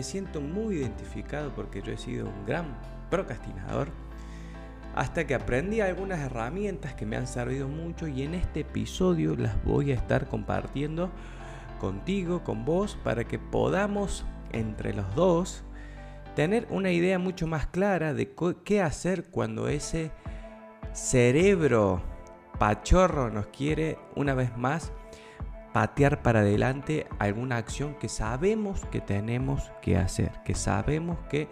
Me siento muy identificado porque yo he sido un gran procrastinador hasta que aprendí algunas herramientas que me han servido mucho y en este episodio las voy a estar compartiendo contigo, con vos, para que podamos entre los dos tener una idea mucho más clara de qué hacer cuando ese cerebro pachorro nos quiere una vez más patear para adelante alguna acción que sabemos que tenemos que hacer, que sabemos que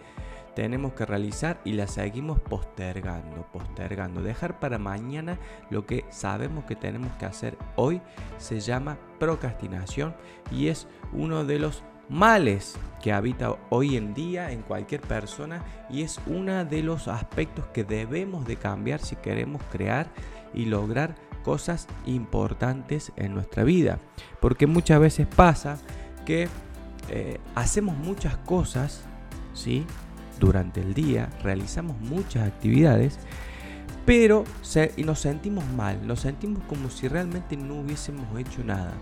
tenemos que realizar y la seguimos postergando, postergando. Dejar para mañana lo que sabemos que tenemos que hacer hoy se llama procrastinación y es uno de los males que habita hoy en día en cualquier persona y es uno de los aspectos que debemos de cambiar si queremos crear y lograr cosas importantes en nuestra vida. Porque muchas veces pasa que eh, hacemos muchas cosas, ¿sí? Durante el día, realizamos muchas actividades, pero nos sentimos mal, nos sentimos como si realmente no hubiésemos hecho nada.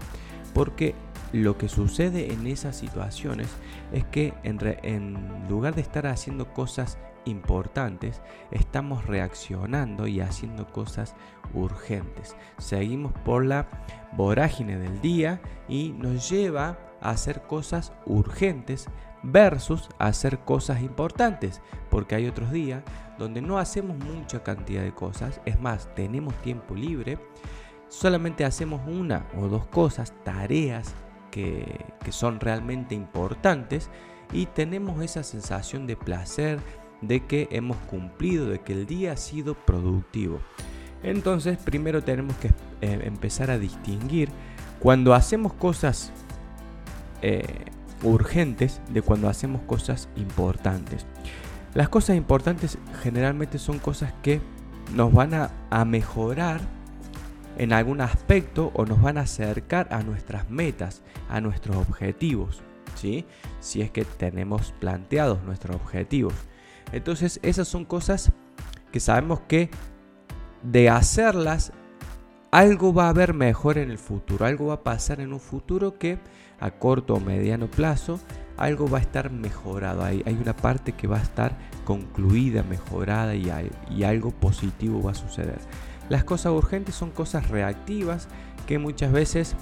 Porque lo que sucede en esas situaciones es que en, lugar de estar haciendo cosas importantes, estamos reaccionando y haciendo cosas urgentes. Seguimos por la vorágine del día y nos lleva a hacer cosas urgentes versus hacer cosas importantes, porque hay otros días donde no hacemos mucha cantidad de cosas, es más, tenemos tiempo libre, solamente hacemos una o dos cosas, tareas que, son realmente importantes y tenemos esa sensación de placer, de que hemos cumplido, de que el día ha sido productivo. Entonces, primero tenemos que eh, empezar a distinguir cuando hacemos cosas eh, urgentes de cuando hacemos cosas importantes. Las cosas importantes generalmente son cosas que nos van a, a mejorar en algún aspecto o nos van a acercar a nuestras metas, a nuestros objetivos, ¿sí? Si es que tenemos planteados nuestros objetivos. Entonces esas son cosas que sabemos que de hacerlas algo va a haber mejor en el futuro, algo va a pasar en un futuro que a corto o mediano plazo algo va a estar mejorado, hay, una parte que va a estar concluida, mejorada y, y algo positivo va a suceder. Las cosas urgentes son cosas reactivas que muchas veces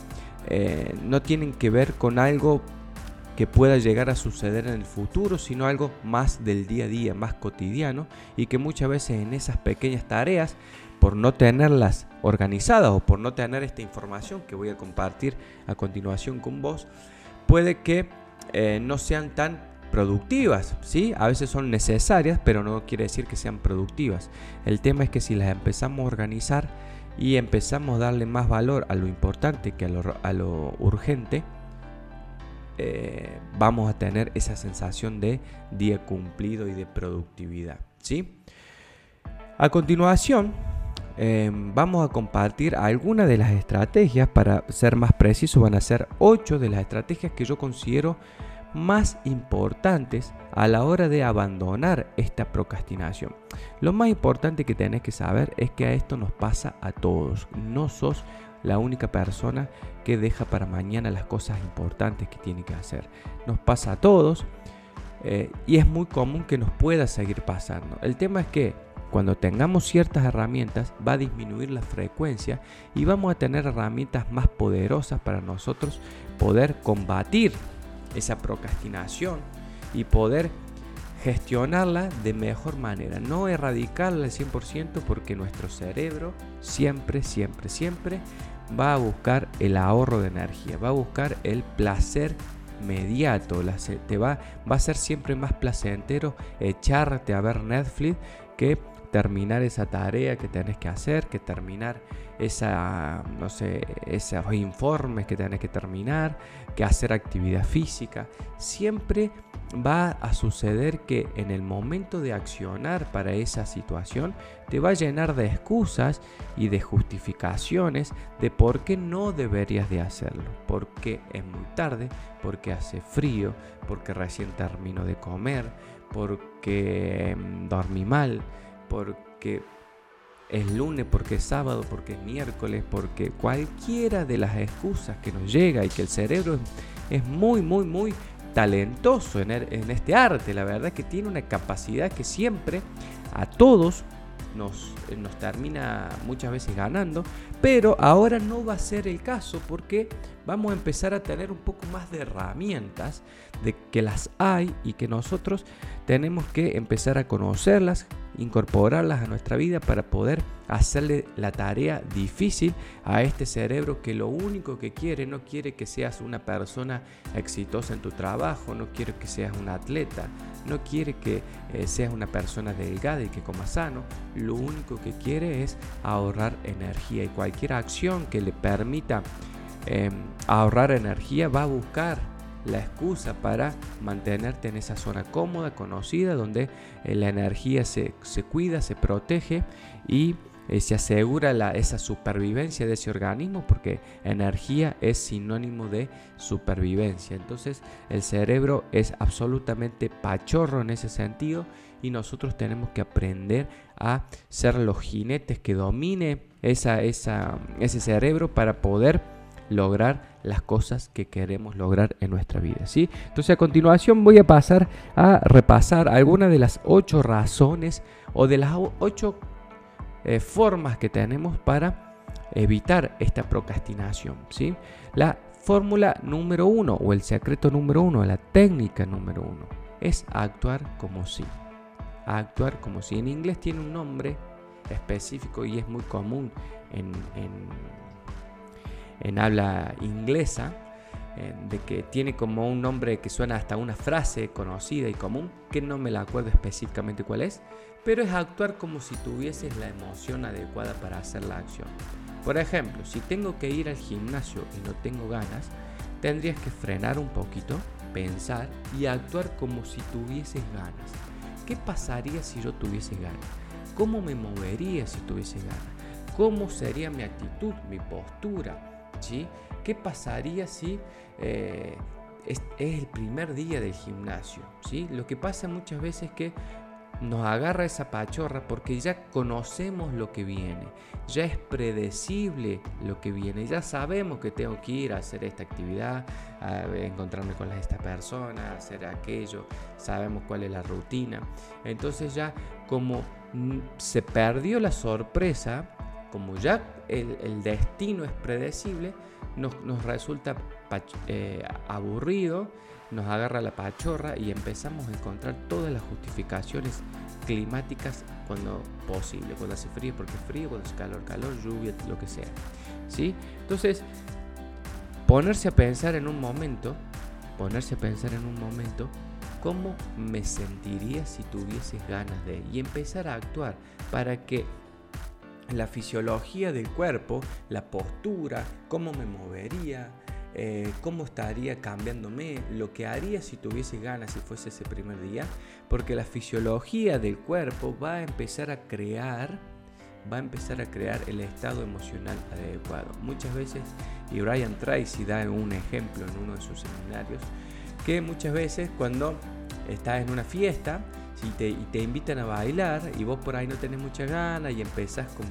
eh, no tienen que ver con algo que pueda llegar a suceder en el futuro, sino algo más del día a día, más cotidiano, y que muchas veces en esas pequeñas tareas, por no tenerlas organizadas o por no tener esta información que voy a compartir a continuación con vos, puede que eh, no sean tan productivas, ¿sí? A veces son necesarias, pero no quiere decir que sean productivas. El tema es que si las empezamos a organizar y empezamos a darle más valor a lo importante que a lo, urgente, eh, vamos a tener esa sensación de día cumplido y de productividad, ¿sí? A continuación, em, vamos a compartir algunas de las estrategias, para ser más preciso, van a ser 8 de las estrategias que yo considero más importantes a la hora de abandonar esta procrastinación. Lo más importante que tenés que saber es que a esto nos pasa a todos. No sos la única persona que deja para mañana las cosas importantes que tiene que hacer. Nos pasa a todos eh, y es muy común que nos pueda seguir pasando. El tema es que cuando tengamos ciertas herramientas va a disminuir la frecuencia y vamos a tener herramientas más poderosas para nosotros poder combatir esa procrastinación y poder gestionarla de mejor manera, no erradicarla al 100% porque nuestro cerebro siempre, siempre, siempre va a buscar el ahorro de energía, va a buscar el placer inmediato, te va, va a ser siempre más placentero echarte a ver Netflix que terminar esa tarea que tenés que hacer, que terminar esa, no sé, esos informes que tenés que terminar, que hacer actividad física. Siempre va a suceder que en el momento de accionar para esa situación te va a llenar de excusas y de justificaciones de por qué no deberías de hacerlo. Porque es muy tarde, porque hace frío, porque recién termino de comer, porque mm, dormí mal, porque es lunes, porque es sábado, porque es miércoles, porque cualquiera de las excusas que nos llega y que el cerebro es muy, muy, muy talentoso en, en este arte. La verdad es que tiene una capacidad que siempre a todos nos, nos, termina muchas veces ganando, pero ahora no va a ser el caso porque vamos a empezar a tener un poco más de herramientas de que las hay y que nosotros tenemos que empezar a conocerlas, incorporarlas a nuestra vida para poder hacerle la tarea difícil a este cerebro que lo único que quiere, no quiere que seas una persona exitosa en tu trabajo, no quiere que seas un atleta, no quiere que eh, seas una persona delgada y que coma sano, lo único que quiere es ahorrar energía y cualquier acción que le permita em, ahorrar energía va a buscar la excusa para mantenerte en esa zona cómoda, conocida, donde eh, la energía se, cuida, se protege y eh, se asegura la, esa supervivencia de ese organismo porque energía es sinónimo de supervivencia. Entonces el cerebro es absolutamente pachorro en ese sentido y nosotros tenemos que aprender a ser los jinetes que domine esa, esa, ese cerebro para poder lograr las cosas que queremos lograr en nuestra vida. ¿sí? Entonces a continuación voy a pasar a repasar algunas de las ocho razones o de las ocho eh, formas que tenemos para evitar esta procrastinación. ¿sí? La fórmula número uno o el secreto número uno, la técnica número uno, es actuar como si. Actuar como si. En inglés tiene un nombre específico y es muy común en en habla inglesa, eh, de que tiene como un nombre que suena hasta una frase conocida y común, que no me la acuerdo específicamente cuál es, pero es actuar como si tuvieses la emoción adecuada para hacer la acción. Por ejemplo, si tengo que ir al gimnasio y no tengo ganas, tendrías que frenar un poquito, pensar y actuar como si tuvieses ganas. ¿Qué pasaría si yo tuviese ganas? ¿Cómo me movería si tuviese ganas? ¿Cómo sería mi actitud, mi postura? ¿Qué pasaría si eh, es, el primer día del gimnasio? ¿sí? Lo que pasa muchas veces es que nos agarra esa pachorra porque ya conocemos lo que viene, ya es predecible lo que viene, ya sabemos que tengo que ir a hacer esta actividad, a encontrarme con esta persona, hacer aquello, sabemos cuál es la rutina. Entonces ya como se perdió la sorpresa, como ya el, destino es predecible, nos, resulta eh, aburrido, nos agarra la pachorra y empezamos a encontrar todas las justificaciones climáticas cuando posible, cuando hace frío porque es frío, cuando hace calor, calor, lluvia, lo que sea. ¿sí? Entonces, ponerse a pensar en un momento, ponerse a pensar en un momento, cómo me sentiría si tuvieses ganas de, y empezar a actuar para que la fisiología del cuerpo, la postura, cómo me movería, eh, cómo estaría cambiándome, lo que haría si tuviese ganas si fuese ese primer día, porque la fisiología del cuerpo va a empezar a crear, va a empezar a crear el estado emocional adecuado. Muchas veces, y Brian Tracy da un ejemplo en uno de sus seminarios, que muchas veces cuando estás en una fiesta, si te, y te invitan a bailar y vos por ahí no tenés mucha ganas y empezás con,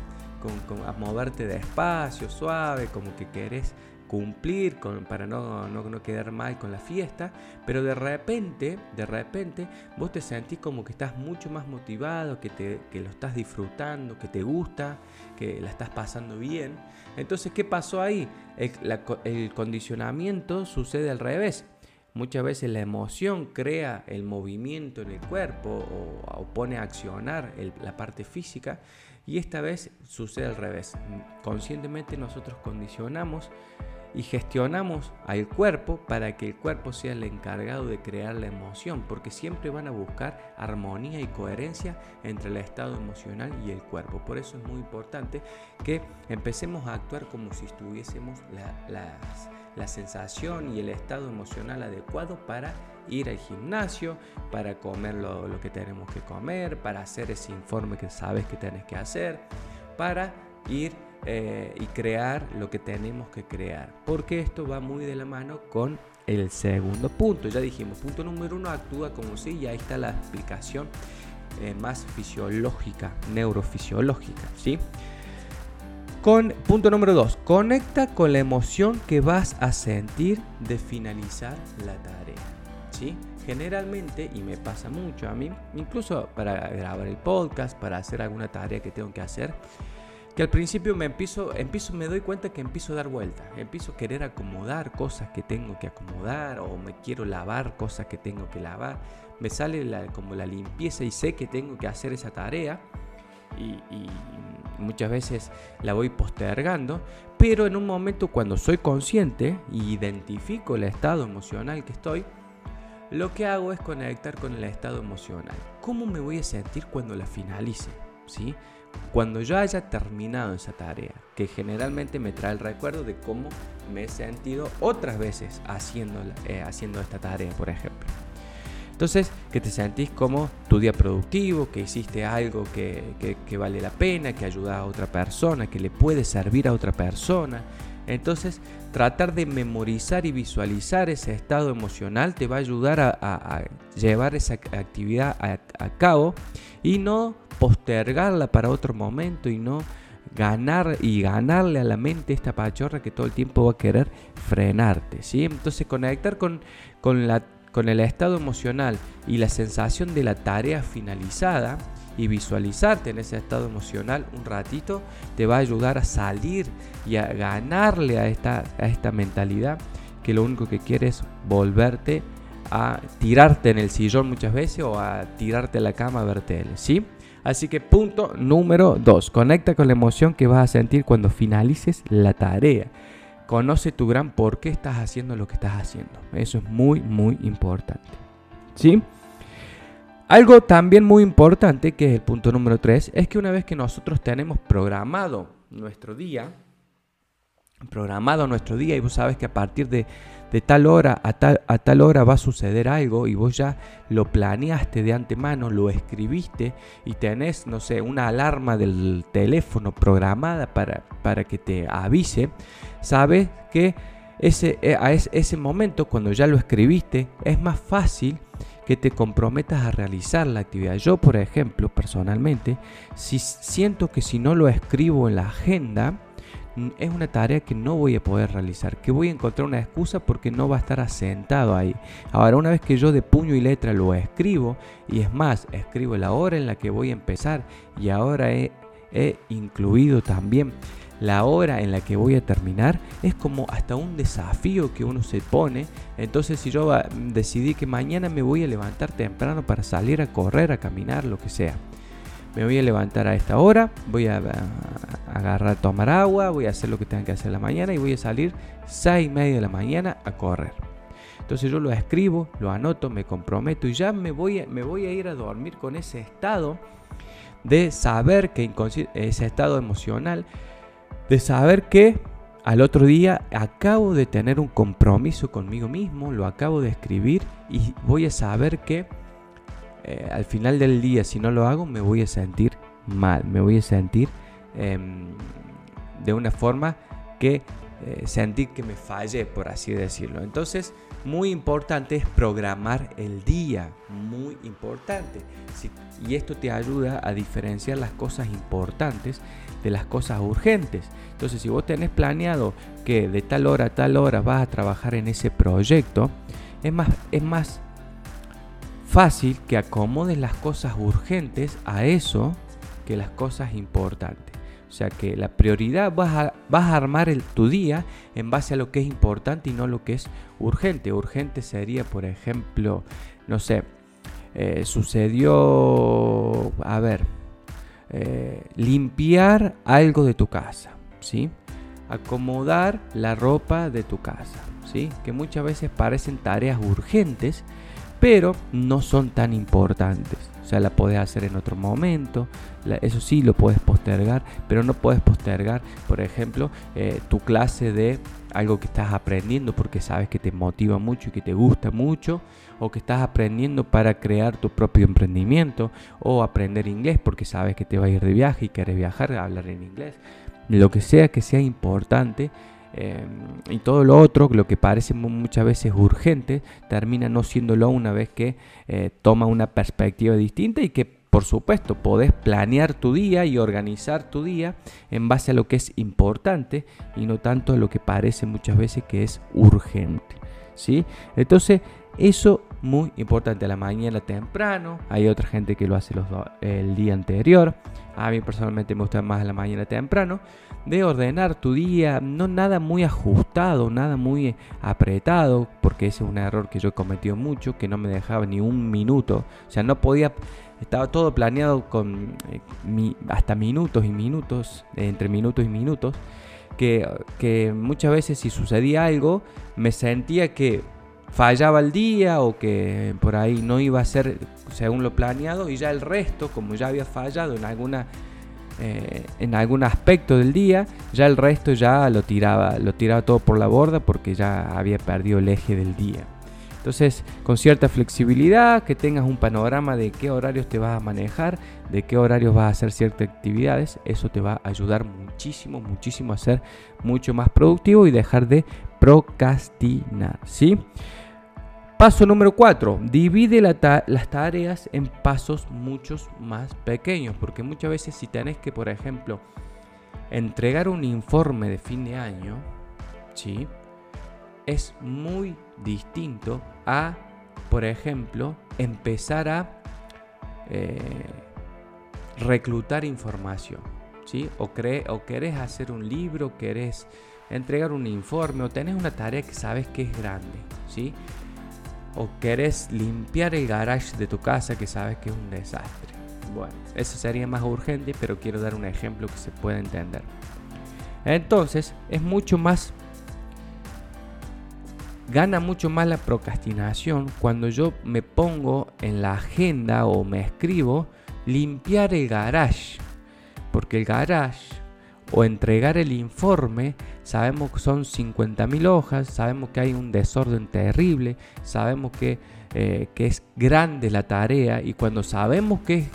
a moverte despacio, suave, como que querés cumplir con, para no, no, quedar mal con la fiesta, pero de repente, de repente, vos te sentís como que estás mucho más motivado, que lo estás disfrutando, que te gusta, que la estás pasando bien. Entonces, ¿qué pasó ahí? el condicionamiento sucede al revés. Muchas veces la emoción crea el movimiento en el cuerpo o, pone a accionar la parte física y esta vez sucede al revés. Conscientemente nosotros condicionamos y gestionamos al cuerpo para que el cuerpo sea el encargado de crear la emoción, porque siempre van a buscar armonía y coherencia entre el estado emocional y el cuerpo. Por eso es muy importante que empecemos a actuar como si estuviésemos la, sensación y el estado emocional adecuado para ir al gimnasio, para comer lo, lo que tenemos que comer, para hacer ese informe que sabes que tienes que hacer, para ir eh, y crear lo que tenemos que crear. Porque esto va muy de la mano con el segundo punto. Ya dijimos, punto número uno, actúa como si, y ahí está la explicación eh, más fisiológica, neurofisiológica, ¿sí? Punto número dos, conecta con la emoción que vas a sentir de finalizar la tarea, ¿sí? Generalmente, y me pasa mucho a mí, incluso para grabar el podcast, para hacer alguna tarea que tengo que hacer, que al principio me empiezo, me doy cuenta que empiezo a dar vueltas, empiezo a querer acomodar cosas que tengo que acomodar o me quiero lavar cosas que tengo que lavar, me sale como la limpieza y sé que tengo que hacer esa tarea y, muchas veces la voy postergando, pero en un momento cuando soy consciente y identifico el estado emocional que estoy, lo que hago es conectar con el estado emocional. ¿Cómo me voy a sentir cuando la finalice? ¿Sí? Cuando yo haya terminado esa tarea, que generalmente me trae el recuerdo de cómo me he sentido otras veces haciendo, eh, haciendo esta tarea, por ejemplo. Entonces, que te sentís como tu día productivo, que hiciste algo que, que, vale la pena, que ayuda a otra persona, que le puede servir a otra persona. Entonces, tratar de memorizar y visualizar ese estado emocional te va a ayudar a, llevar esa actividad a, a cabo y no postergarla para otro momento y no ganar y ganarle a la mente esta pachorra que todo el tiempo va a querer frenarte, ¿sí? Entonces conectar con, con, la, con el estado emocional y la sensación de la tarea finalizada y visualizarte en ese estado emocional un ratito te va a ayudar a salir y a ganarle a esta, a esta mentalidad que lo único que quiere es volverte a tirarte en el sillón muchas veces o a tirarte a la cama a ver tele, ¿sí? Así que punto número 2. Conecta con la emoción que vas a sentir cuando finalices la tarea. Conoce tu gran por qué estás haciendo lo que estás haciendo. Eso es muy, muy importante. ¿Sí? Algo también muy importante, que es el punto número 3, es que una vez que nosotros tenemos programado nuestro día, programado nuestro día y vos sabes que a partir de tal hora a tal, a tal hora va a suceder algo y vos ya lo planeaste de antemano, lo escribiste y tenés, no sé, una alarma del teléfono programada para, para que te avise, sabes que ese, eh, a ese momento, cuando ya lo escribiste, es más fácil que te comprometas a realizar la actividad. Yo, por ejemplo, personalmente, si siento que si no lo escribo en la agenda, es una tarea que no voy a poder realizar, que voy a encontrar una excusa porque no va a estar asentado ahí. Ahora, una vez que yo de puño y letra lo escribo, y es más, escribo la hora en la que voy a empezar, y ahora he, incluido también la hora en la que voy a terminar, es como hasta un desafío que uno se pone. Entonces, si yo decidí que mañana me voy a levantar temprano para salir a correr, a caminar, lo que sea me voy a levantar a esta hora, voy a, agarrar, tomar agua, voy a hacer lo que tenga que hacer la mañana y voy a salir 6 y media de la mañana a correr. Entonces yo lo escribo, lo anoto, me comprometo y ya me voy, a, me voy a ir a dormir con ese estado de saber que ese estado emocional, de saber que al otro día acabo de tener un compromiso conmigo mismo, lo acabo de escribir y voy a saber que eh, al final del día, si no lo hago, me voy a sentir mal, me voy a sentir em, de una forma que eh, sentir que me fallé, por así decirlo. Entonces, muy importante es programar el día, muy importante. y esto te ayuda a diferenciar las cosas importantes de las cosas urgentes. Entonces, si vos tenés planeado que de tal hora a tal hora vas a trabajar en ese proyecto, es más, es más fácil que acomodes las cosas urgentes a eso que las cosas importantes. O sea que la prioridad vas a, vas a armar el, tu día en base a lo que es importante y no lo que es urgente. Urgente sería, por ejemplo, no sé, eh, sucedió, a ver, eh, limpiar algo de tu casa, ¿sí? acomodar la ropa de tu casa, ¿sí? Que muchas veces parecen tareas urgentes, pero no son tan importantes. O sea, la puedes hacer en otro momento, eso sí lo puedes postergar, pero no puedes postergar, por ejemplo, eh, tu clase de algo que estás aprendiendo porque sabes que te motiva mucho y que te gusta mucho, o que estás aprendiendo para crear tu propio emprendimiento, o aprender inglés porque sabes que te va a ir de viaje y quieres viajar, a hablar en inglés. Lo que sea que sea importante, Em, y todo lo otro, lo que parece muchas veces urgente, termina no siéndolo una vez que eh, toma una perspectiva distinta y que por supuesto podés planear tu día y organizar tu día en base a lo que es importante y no tanto a lo que parece muchas veces que es urgente. ¿sí? Entonces, eso muy importante a la mañana temprano. Hay otra gente que lo hace el día anterior. A mí personalmente me gusta más a la mañana temprano. De ordenar tu día, no nada muy ajustado, nada muy apretado, porque ese es un error que yo he cometido mucho, que no me dejaba ni un minuto. O sea, no podía, estaba todo planeado con eh, hasta minutos y minutos, entre minutos y minutos. Que, que muchas veces si sucedía algo, me sentía que fallaba el día o que por ahí no iba a ser según lo planeado y ya el resto, como ya había fallado en alguna eh, en algún aspecto del día, ya el resto ya lo tiraba, lo tiraba todo por la borda porque ya había perdido el eje del día. Entonces, con cierta flexibilidad, que tengas un panorama de qué horarios te vas a manejar, de qué horarios vas a hacer ciertas actividades, eso te va a ayudar muchísimo, muchísimo a ser mucho más productivo y dejar de procrastinar. Paso número 4. Divide las tareas en pasos muchos más pequeños. Porque muchas veces si tenés que, por ejemplo, entregar un informe de fin de año, ¿sí? es muy distinto a, por ejemplo, empezar a eh, reclutar información. ¿sí? O, o querés hacer un libro, querés entregar un informe o tenés una tarea que sabes que es grande. ¿sí? O querés limpiar el garage de tu casa que sabes que es un desastre. Bueno, eso sería más urgente, pero quiero dar un ejemplo que se pueda entender. Entonces, es mucho más gana mucho más la procrastinación cuando yo me pongo en la agenda o me escribo limpiar el garage. Porque el garage o entregar el informe, sabemos que son 50.000 hojas, sabemos que hay un desorden terrible, sabemos que, eh, que es grande la tarea y cuando sabemos que es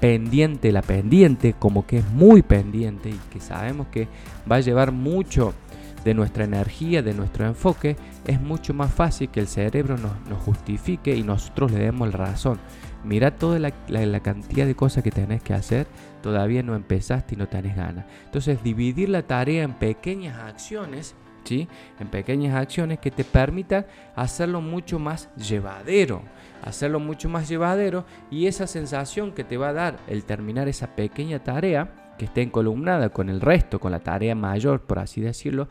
pendiente la pendiente, como que es muy pendiente y que sabemos que va a llevar mucho de nuestra energía, de nuestro enfoque, es mucho más fácil que el cerebro nos, justifique y nosotros le demos la razón. Mira toda la, cantidad de cosas que tenés que hacer, todavía no empezaste y no tenés ganas. Entonces, dividir la tarea en pequeñas acciones, ¿sí? En pequeñas acciones que te permitan hacerlo mucho más llevadero. Hacerlo mucho más llevadero y esa sensación que te va a dar el terminar esa pequeña tarea, que esté encolumnada con el resto, con la tarea mayor, por así decirlo,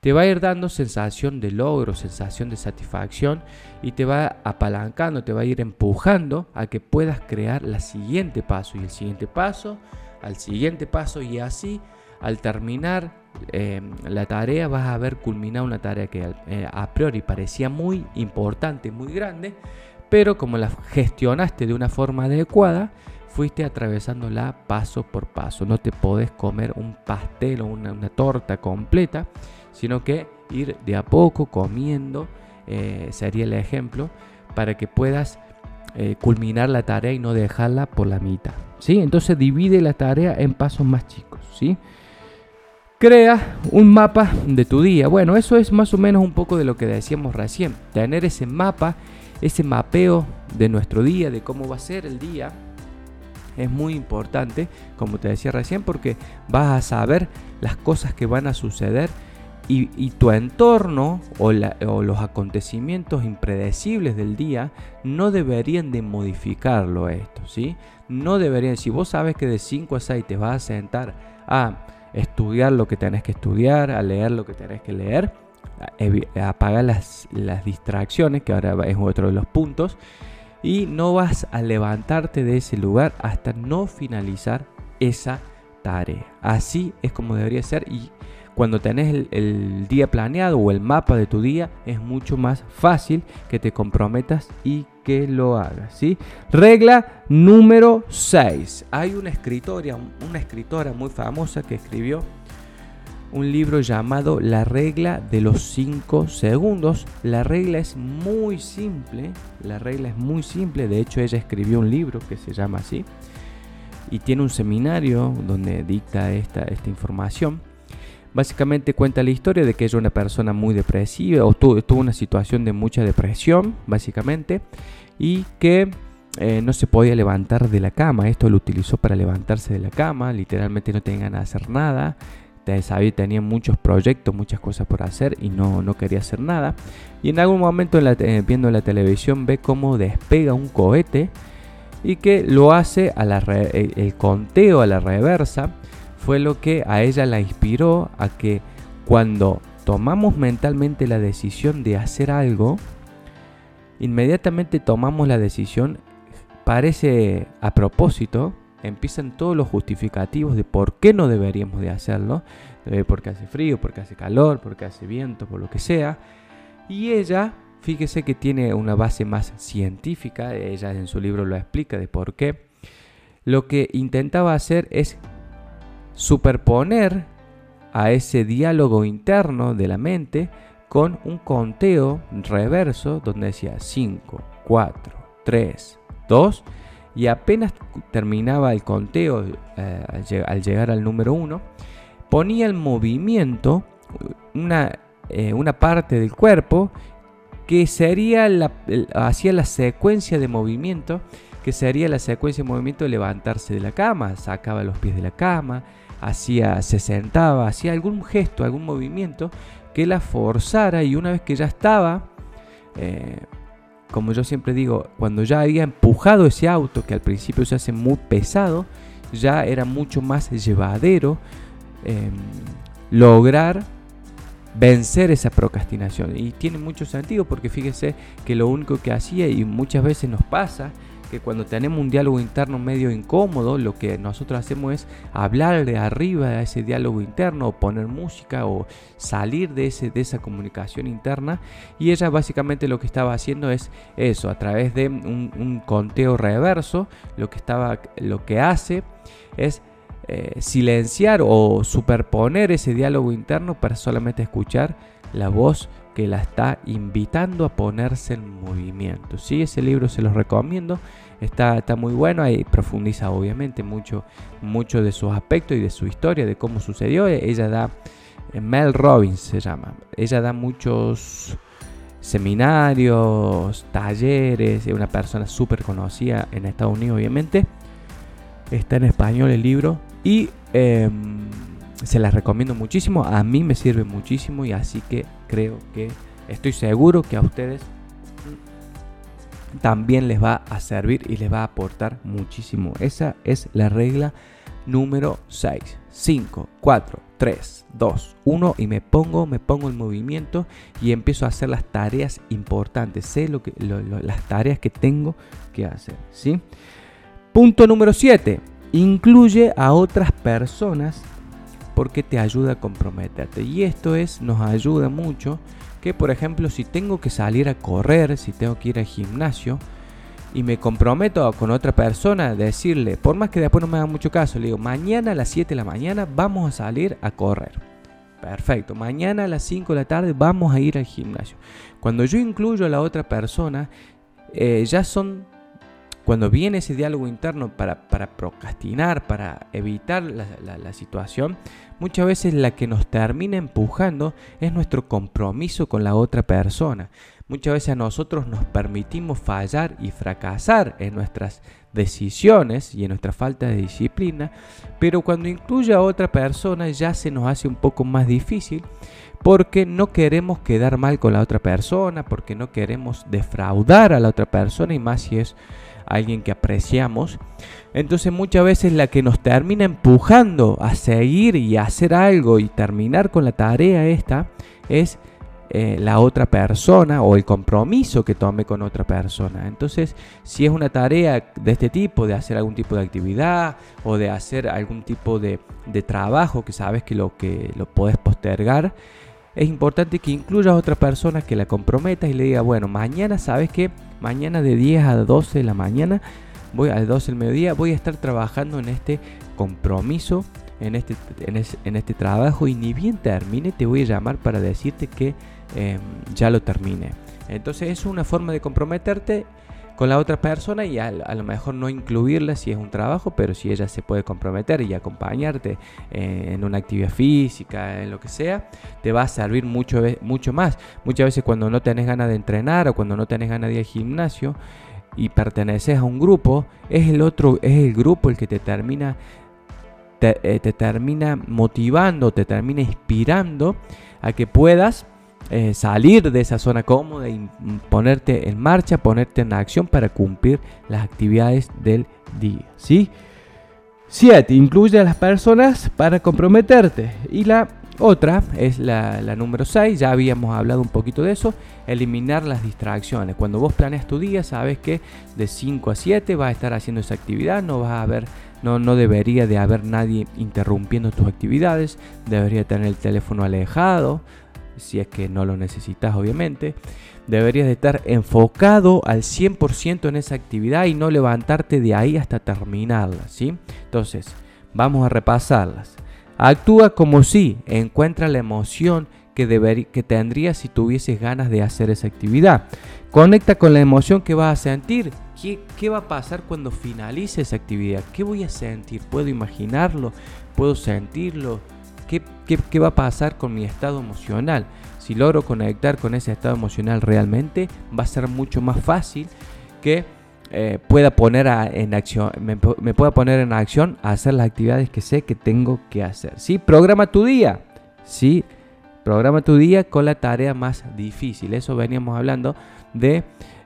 te va a ir dando sensación de logro, sensación de satisfacción y te va apalancando, te va a ir empujando a que puedas crear la siguiente paso y el siguiente paso, al siguiente paso y así al terminar em, la tarea vas a haber culminado una tarea que eh, a priori parecía muy importante, muy grande, pero como la gestionaste de una forma adecuada, fuiste atravesándola paso por paso. No te podés comer un pastel o una, torta completa, sino que ir de a poco comiendo, eh, sería el ejemplo, para que puedas eh, culminar la tarea y no dejarla por la mitad. ¿sí? Entonces divide la tarea en pasos más chicos. ¿sí? Crea un mapa de tu día. Bueno, eso es más o menos un poco de lo que decíamos recién. Tener ese mapa, ese mapeo de nuestro día, de cómo va a ser el día es muy importante, como te decía recién, porque vas a saber las cosas que van a suceder y, tu entorno o, los acontecimientos impredecibles del día no deberían de modificarlo esto, ¿sí? No deberían, si vos sabes que de 5 a 6 te vas a sentar a estudiar lo que tenés que estudiar, a leer lo que tenés que leer, apagar las, las distracciones, que ahora es otro de los puntos, y no vas a levantarte de ese lugar hasta no finalizar esa tarea. Así es como debería ser y cuando tenés el, día planeado o el mapa de tu día, es mucho más fácil que te comprometas y que lo hagas. ¿sí? Regla número 6. Hay una escritora, una escritora muy famosa que escribió un libro llamado La regla de los 5 segundos. La regla es muy simple, la regla es muy simple, de hecho ella escribió un libro que se llama así y tiene un seminario donde dicta esta, esta información. Básicamente cuenta la historia de que es una persona muy depresiva o tuvo, una situación de mucha depresión, básicamente, y que eh, no se podía levantar de la cama. Esto lo utilizó para levantarse de la cama, literalmente no tenía ganas de hacer nada. Sabía, tenía muchos proyectos, muchas cosas por hacer y no, no quería hacer nada. Y en algún momento eh, viendo la televisión ve cómo despega un cohete y que lo hace a la el, conteo a la reversa fue lo que a ella la inspiró a que cuando tomamos mentalmente la decisión de hacer algo, inmediatamente tomamos la decisión, parece a propósito, empiezan todos los justificativos de por qué no deberíamos de hacerlo, porque hace frío, porque hace calor, porque hace viento, por lo que sea, y ella Fíjese que tiene una base más científica, ella en su libro lo explica de por qué. Lo que intentaba hacer es superponer a ese diálogo interno de la mente con un conteo reverso donde decía 5, 4, 3, 2 y apenas terminaba el conteo eh, al llegar al número 1, ponía el movimiento, una, eh, una parte del cuerpo que sería la, hacía la secuencia de movimiento, que sería la secuencia de movimiento de levantarse de la cama, sacaba los pies de la cama, hacía, se sentaba, hacía algún gesto, algún movimiento que la forzara y una vez que ya estaba, eh, como yo siempre digo, cuando ya había empujado ese auto, que al principio se hace muy pesado, ya era mucho más llevadero em, lograr vencer esa procrastinación. Y tiene mucho sentido porque fíjese que lo único que hacía y muchas veces nos pasa que cuando tenemos un diálogo interno medio incómodo, lo que nosotros hacemos es hablar de arriba a ese diálogo interno, o poner música o salir de, ese, de esa comunicación interna. Y ella básicamente lo que estaba haciendo es eso, a través de un, conteo reverso, lo que, estaba, lo que hace es eh, silenciar o superponer ese diálogo interno para solamente escuchar la voz la está invitando a ponerse en movimiento. ¿sí? Ese libro se los recomiendo, está, está muy bueno, ahí profundiza obviamente mucho, mucho de sus aspectos y de su historia, de cómo sucedió. E, ella da, eh, Mel Robbins se llama, ella da muchos seminarios, talleres, es una persona súper conocida en Estados Unidos obviamente. Está en español el libro, y em, se las recomiendo muchísimo. A mí me sirve muchísimo y así que creo que estoy seguro que a ustedes también les va a servir y les va a aportar muchísimo. Esa es la regla número 6. 5, 4, 3, 2, 1 y me pongo, me pongo en movimiento y empiezo a hacer las tareas importantes. Sé lo que, las tareas que tengo que hacer. Punto número 7 incluye a otras personas porque te ayuda a comprometerte. Y esto es, nos ayuda mucho que, por ejemplo, si tengo que salir a correr, si tengo que ir al gimnasio y me comprometo con otra persona, decirle, por más que después no me haga mucho caso, le digo, mañana a las 7 de la mañana vamos a salir a correr. Perfecto, mañana a las 5 de la tarde vamos a ir al gimnasio. Cuando yo incluyo a la otra persona, eh, ya son cuando viene ese diálogo interno para, procrastinar, para evitar la, situación, muchas veces la que nos termina empujando es nuestro compromiso con la otra persona. Muchas veces a nosotros nos permitimos fallar y fracasar en nuestras decisiones y en nuestra falta de disciplina, pero cuando incluye a otra persona ya se nos hace un poco más difícil porque no queremos quedar mal con la otra persona, porque no queremos defraudar a la otra persona y más si es alguien que apreciamos. Entonces muchas veces la que nos termina empujando a seguir y a hacer algo y terminar con la tarea esta es eh, la otra persona o el compromiso que tome con otra persona. Entonces, si es una tarea de este tipo, de hacer algún tipo de actividad o de hacer algún tipo de, trabajo que sabes que lo, que lo puedes postergar, es importante que incluyas a otra persona, que la comprometas y le diga, bueno, mañana sabes que mañana de 10 a 12 de la mañana, voy a 12 del mediodía, voy a estar trabajando en este compromiso, en este, en, este trabajo y ni bien termine te voy a llamar para decirte que em, ya lo termine. Entonces es una forma de comprometerte con la otra persona y a, lo mejor no incluirla si es un trabajo, pero si ella se puede comprometer y acompañarte eh, en una actividad física, en lo que sea, te va a servir mucho, mucho más. Muchas veces cuando no tenés ganas de entrenar o cuando no tenés ganas de ir al gimnasio y perteneces a un grupo, es el otro, es el grupo el que te termina te, eh, te, termina motivando, te termina inspirando a que puedas eh, salir de esa zona cómoda y ponerte en marcha, ponerte en acción para cumplir las actividades del día. ¿sí? 7. Incluye a las personas para comprometerte. Y la otra es la, número 6, ya habíamos hablado un poquito de eso, eliminar las distracciones. Cuando vos planeas tu día, sabes que de 5 a 7 vas a estar haciendo esa actividad, no vas a no, no debería de haber nadie interrumpiendo tus actividades, debería tener el teléfono alejado, si es que no lo necesitas obviamente. Deberías de estar enfocado al 100% en esa actividad y no levantarte de ahí hasta terminarla, ¿sí? Entonces, vamos a repasarlas. Actúa como si encuentra la emoción que, que tendrías si tuvieses ganas de hacer esa actividad. Conecta con la emoción que vas a sentir. ¿Qué, ¿Qué, va a pasar cuando finalice esa actividad? ¿Qué voy a sentir? ¿Puedo imaginarlo? ¿Puedo sentirlo? ¿Qué, va a pasar con mi estado emocional? Si logro conectar con ese estado emocional realmente, va a ser mucho más fácil que eh, pueda poner en acción, me, pueda poner en acción a hacer las actividades que sé que tengo que hacer. ¿sí? Programa tu día. ¿sí? Programa tu día con la tarea más difícil. Eso veníamos hablando de,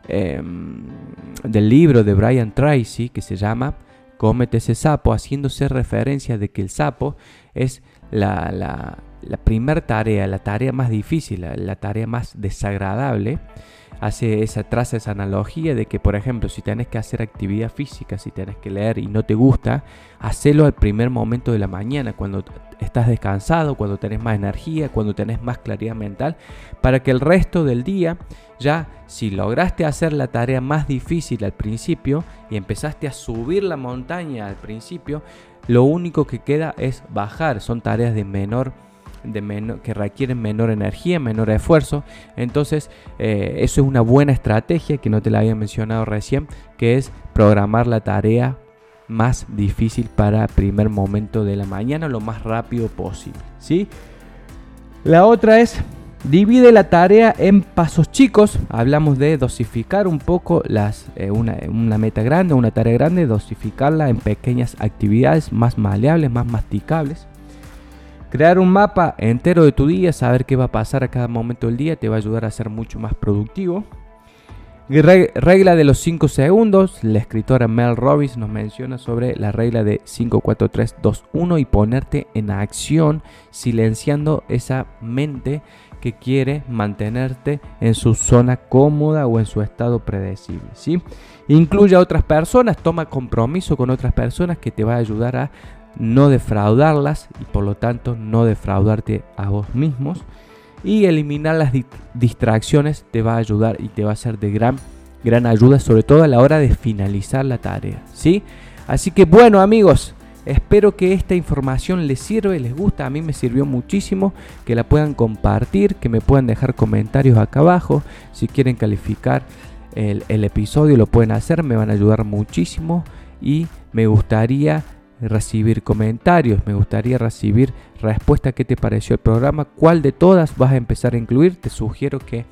em, del libro de Brian Tracy que se llama Cómete ese sapo, haciéndose referencia de que el sapo es la, primera tarea, la tarea más difícil, la, tarea más desagradable, hace esa, traza esa analogía de que, por ejemplo, si tienes que hacer actividad física, si tienes que leer y no te gusta, hacelo al primer momento de la mañana, cuando estás descansado, cuando tenés más energía, cuando tenés más claridad mental, para que el resto del día, ya si lograste hacer la tarea más difícil al principio y empezaste a subir la montaña al principio, lo único que queda es bajar. Son tareas de menor, de que requieren menor energía, menor esfuerzo. Entonces, eh, eso es una buena estrategia que no te la había mencionado recién, que es programar la tarea más difícil para primer momento de la mañana lo más rápido posible. ¿sí? La otra es Divide la tarea en pasos chicos. Hablamos de dosificar un poco las, eh, una, una, meta grande, una tarea grande, dosificarla en pequeñas actividades más maleables, más masticables. Crear un mapa entero de tu día, saber qué va a pasar a cada momento del día, te va a ayudar a ser mucho más productivo. Regla de los 5 segundos. La escritora Mel Robbins nos menciona sobre la regla de 5, 4, 3, 2, 1 y ponerte en acción silenciando esa mente que quiere mantenerte en su zona cómoda o en su estado predecible. ¿sí? Incluye a otras personas, toma compromiso con otras personas que te va a ayudar a no defraudarlas y por lo tanto no defraudarte a vos mismos. Y eliminar las distracciones te va a ayudar y te va a ser de gran, gran ayuda, sobre todo a la hora de finalizar la tarea. ¿sí? Así que bueno amigos, Espero que esta información les sirva y les gusta. A mí me sirvió muchísimo. Que la puedan compartir, que me puedan dejar comentarios acá abajo. Si quieren calificar el, episodio lo pueden hacer. Me van a ayudar muchísimo. Y me gustaría recibir comentarios. Me gustaría recibir respuesta. ¿Qué te pareció el programa? ¿Cuál de todas vas a empezar a incluir? Te sugiero que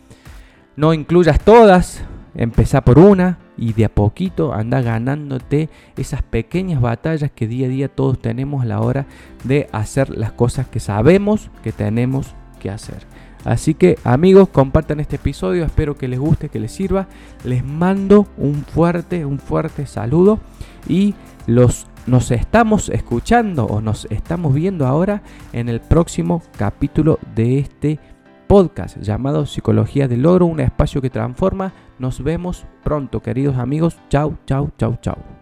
no incluyas todas. Empezá por una y de a poquito anda ganándote esas pequeñas batallas que día a día todos tenemos a la hora de hacer las cosas que sabemos que tenemos que hacer. Así que amigos, compartan este episodio, espero que les guste, que les sirva. Les mando un fuerte, un fuerte saludo y los nos estamos escuchando o nos estamos viendo ahora en el próximo capítulo de este podcast llamado Psicología del Logro, un espacio que transforma. Nos vemos pronto, queridos amigos. Chau, chau, chau, chau.